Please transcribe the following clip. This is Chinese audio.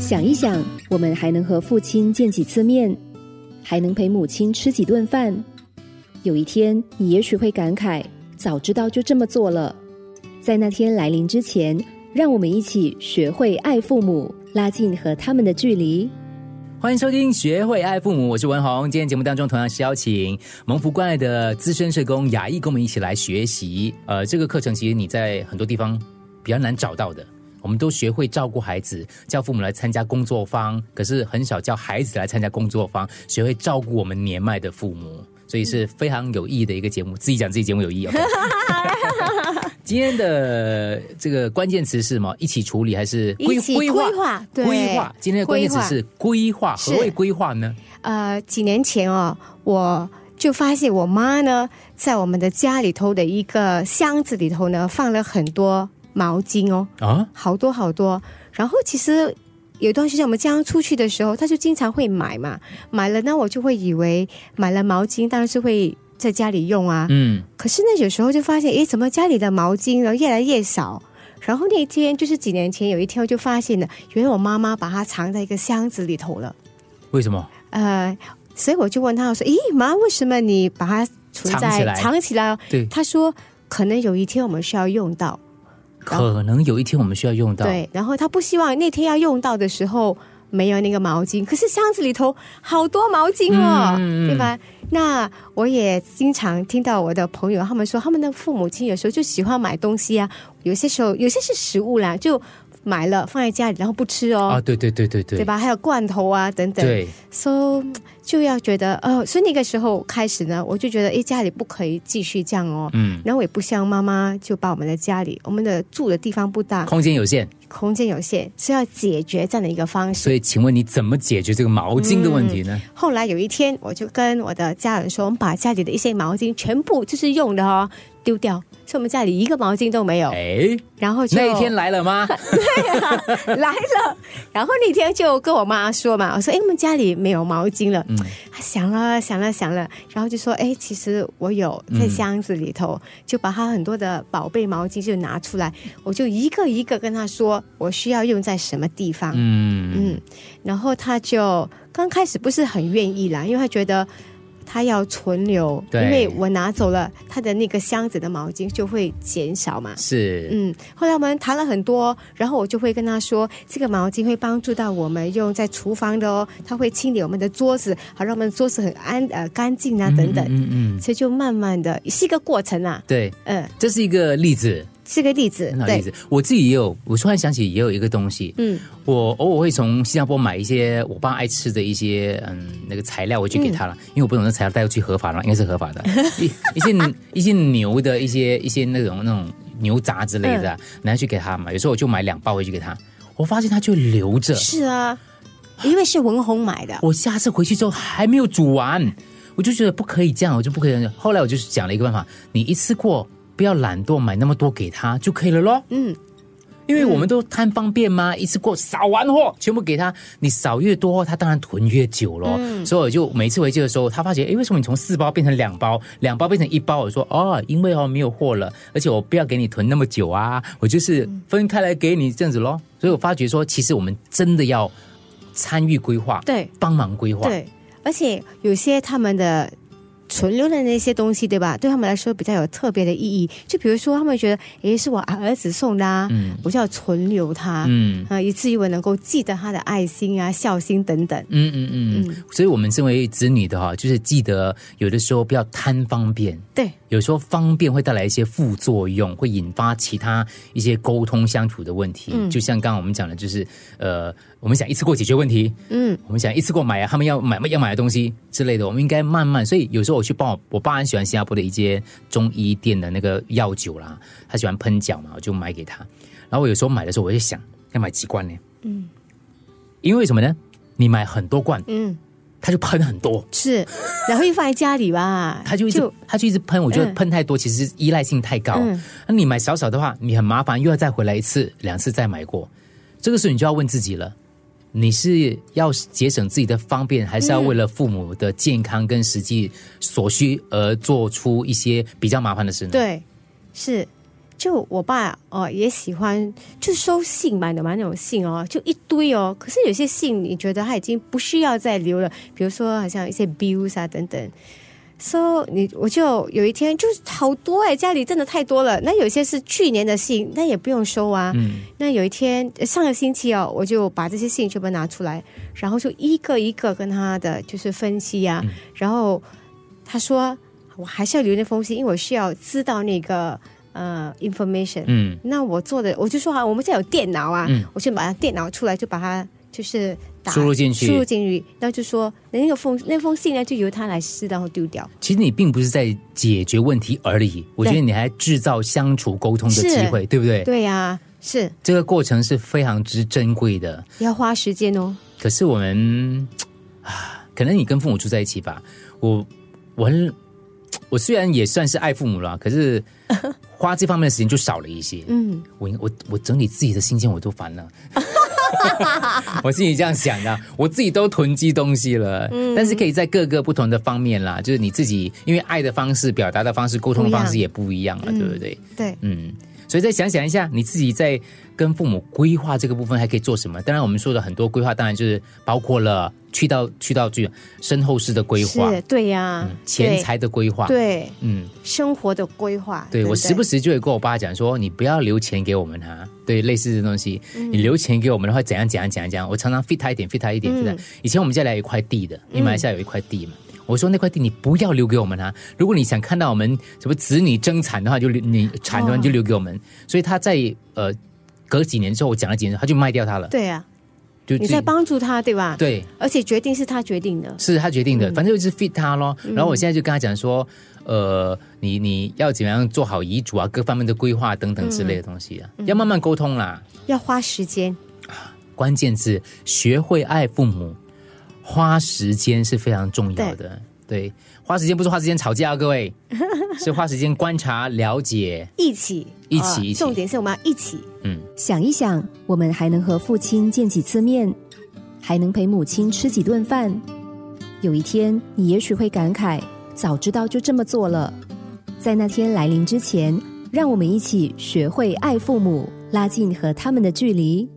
想一想，我们还能和父亲见几次面，还能陪母亲吃几顿饭。有一天，你也许会感慨，早知道就这么做了。在那天来临之前，让我们一起学会爱父母，拉近和他们的距离。欢迎收听《学会爱父母》，我是文宏。今天节目当中同样是邀请蒙福关爱的资深社工雅艺，跟我们一起来学习。呃，这个课程其实你在很多地方比较难找到的。我们都学会照顾孩子，叫父母来参加工作坊，可是很少叫孩子来参加工作坊，学会照顾我们年迈的父母，所以是非常有意义的一个节目。自己讲自己节目有意义。今天的这个关键词是什么？一起处理还是规规划？规划。今天的关键词是规划。何谓规划呢？呃，几年前哦，我就发现我妈呢，在我们的家里头的一个箱子里头呢，放了很多毛巾哦，啊，好多好多。然后其实有段时间我们经常出去的时候，他就经常会买嘛，买了呢，我就会以为买了毛巾当然是会。在家里用啊，嗯，可是呢，有时候就发现，哎，怎么家里的毛巾呢越来越少？然后那天就是几年前有一天，我就发现了，原来我妈妈把它藏在一个箱子里头了。为什么？呃，所以我就问他，我说：“咦，妈，为什么你把它藏起来？藏起来？”对，他说：“可能有一天我们需要用到。”可能有一天我们需要用到。对，然后他不希望那天要用到的时候没有那个毛巾，可是箱子里头好多毛巾哦，对吧？那我也经常听到我的朋友他们说，他们的父母亲有时候就喜欢买东西啊，有些时候有些是食物啦，就买了放在家里，然后不吃哦。啊，对对对对对，对吧？还有罐头啊等等。对，so 就要觉得哦，所以那个时候开始呢，我就觉得哎，家里不可以继续这样哦。嗯。然后我也不像妈妈，就把我们的家里，我们的住的地方不大，空间有限。空间有限，是要解决这样的一个方式。所以，请问你怎么解决这个毛巾的问题呢？后来有一天，我就跟我的家人说，我们把家里的一些毛巾全部就是用的哦丢掉。所以我们家里一个毛巾都没有，哎，然后那一天来了吗？对啊，来了。然后那天就跟我妈说嘛，我说：“哎，我们家里没有毛巾了。”嗯，想了想了想了，然后就说：“哎，其实我有在箱子里头，就把他很多的宝贝毛巾就拿出来，我就一个一个跟他说，我需要用在什么地方。”嗯嗯，然后他就刚开始不是很愿意啦，因为他觉得。他要存留，因为我拿走了他的那个箱子的毛巾，就会减少嘛。是，嗯。后来我们谈了很多，然后我就会跟他说，这个毛巾会帮助到我们用在厨房的哦，它会清理我们的桌子，好让我们桌子很安呃干净啊等等。嗯嗯。所以就慢慢的是一个过程啊。对，嗯，这是一个例子。是个例子，例子。我自己也有，我突然想起也有一个东西。嗯，我偶尔会从新加坡买一些我爸爱吃的一些嗯那个材料回去给他了，因为我不懂那材料带过去合法吗？应该是合法的。一一些一些牛的一些一些那种那种牛杂之类的拿去给他嘛。有时候我就买两包回去给他，我发现他就留着。是啊，因为是文红买的。我下次回去之后还没有煮完，我就觉得不可以这样，我就不可以。后来我就是想了一个办法，你一次过。不要懒惰，买那么多给他就可以了咯。嗯，因为我们都贪方便嘛，一次过扫完货全部给他，你扫越多，他当然囤越久咯。所以我就每次回去的时候，他发觉，哎，为什么你从四包变成两包，两包变成一包？我说，哦，因为哦没有货了，而且我不要给你囤那么久啊，我就是分开来给你这样子咯。所以我发觉说，其实我们真的要参与规划，对，帮忙规划，对，而且有些他们的。存留的那些东西，对吧？对他们来说比较有特别的意义。就比如说，他们觉得，诶，是我儿子送的啊，我就要存留它，嗯啊，以至于我能够记得他的爱心啊、孝心等等。嗯嗯嗯。所以，我们身为子女的哈，就是记得有的时候不要贪方便。对。有时候方便会带来一些副作用，会引发其他一些沟通相处的问题。嗯。就像刚刚我们讲的，就是呃，我们想一次过解决问题。嗯。我们想一次过买啊，他们要买要买的东西之类的，我们应该慢慢。所以有时候。我去帮我，我爸很喜欢新加坡的一些中医店的那个药酒啦，他喜欢喷脚嘛，我就买给他。然后我有时候买的时候，我就想要买几罐呢？嗯，因为什么呢？你买很多罐，嗯，他就喷很多，是，然后又放在家里吧，他就一直他就一直喷，我觉得喷太多其实依赖性太高。那你买少少的话，你很麻烦，又要再回来一次、两次再买过，这个时候你就要问自己了。你是要节省自己的方便，还是要为了父母的健康跟实际所需而做出一些比较麻烦的事呢？对，是，就我爸哦也喜欢就收信嘛，的嘛那种信哦，就一堆哦。可是有些信你觉得他已经不需要再留了，比如说好像一些 bills 啊等等。说你我就有一天就是好多哎，家里真的太多了。那有些是去年的信，那也不用收啊。嗯。那有一天上个星期哦，我就把这些信全部拿出来，然后就一个一个跟他的就是分析呀。然后他说我还是要留那封信，因为我需要知道那个呃 information。嗯。那我做的我就说啊，我们现在有电脑啊，我就把它电脑出来，就把它就是。输入进去，输入进去，然后就说那个封那封信呢，就由他来撕，然后丢掉。其实你并不是在解决问题而已，我觉得你还制造相处沟通的机会，对不对？对呀，是这个过程是非常之珍贵的，要花时间哦。可是我们啊，可能你跟父母住在一起吧，我我很我虽然也算是爱父母了，可是花这方面的时间就少了一些。嗯，我我我整理自己的心情我都烦了。我心里这样想的，我自己都囤积东西了，但是可以在各个不同的方面啦，就是你自己，因为爱的方式、表达的方式、沟通的方式也不一样了，对不对？对，嗯。所以再想想一下，你自己在跟父母规划这个部分还可以做什么？当然，我们说的很多规划，当然就是包括了去到去到最身后事的规划，对呀，钱财的规划，对，嗯，生活的规划。对我时不时就会跟我爸讲说，你不要留钱给我们哈，对，类似的东西，你留钱给我们的话，怎样怎样怎样怎样，我常常 fit 他一点，fit 他一点，对的。以前我们家里有一块地的，因为马来西亚有一块地嘛。我说那块地你不要留给我们啊！如果你想看到我们什么子女争产的话，就留你产的话就留给我们。所以他在呃隔几年之后，我讲了几年，他就卖掉它了。对啊，就你在帮助他，对吧？对，而且决定是他决定的，是他决定的，反正就是 fit 他咯。然后我现在就跟他讲说，呃，你你要怎么样做好遗嘱啊，各方面的规划等等之类的东西啊，要慢慢沟通啦，要花时间啊。关键字学会爱父母。花时间是非常重要的，对，花时间不是花时间吵架，各位，是花时间观察、了解，一起，一起，一起。重点是我们要一起，嗯，想一想，我们还能和父亲见几次面，还能陪母亲吃几顿饭。有一天，你也许会感慨，早知道就这么做了。在那天来临之前，让我们一起学会爱父母，拉近和他们的距离。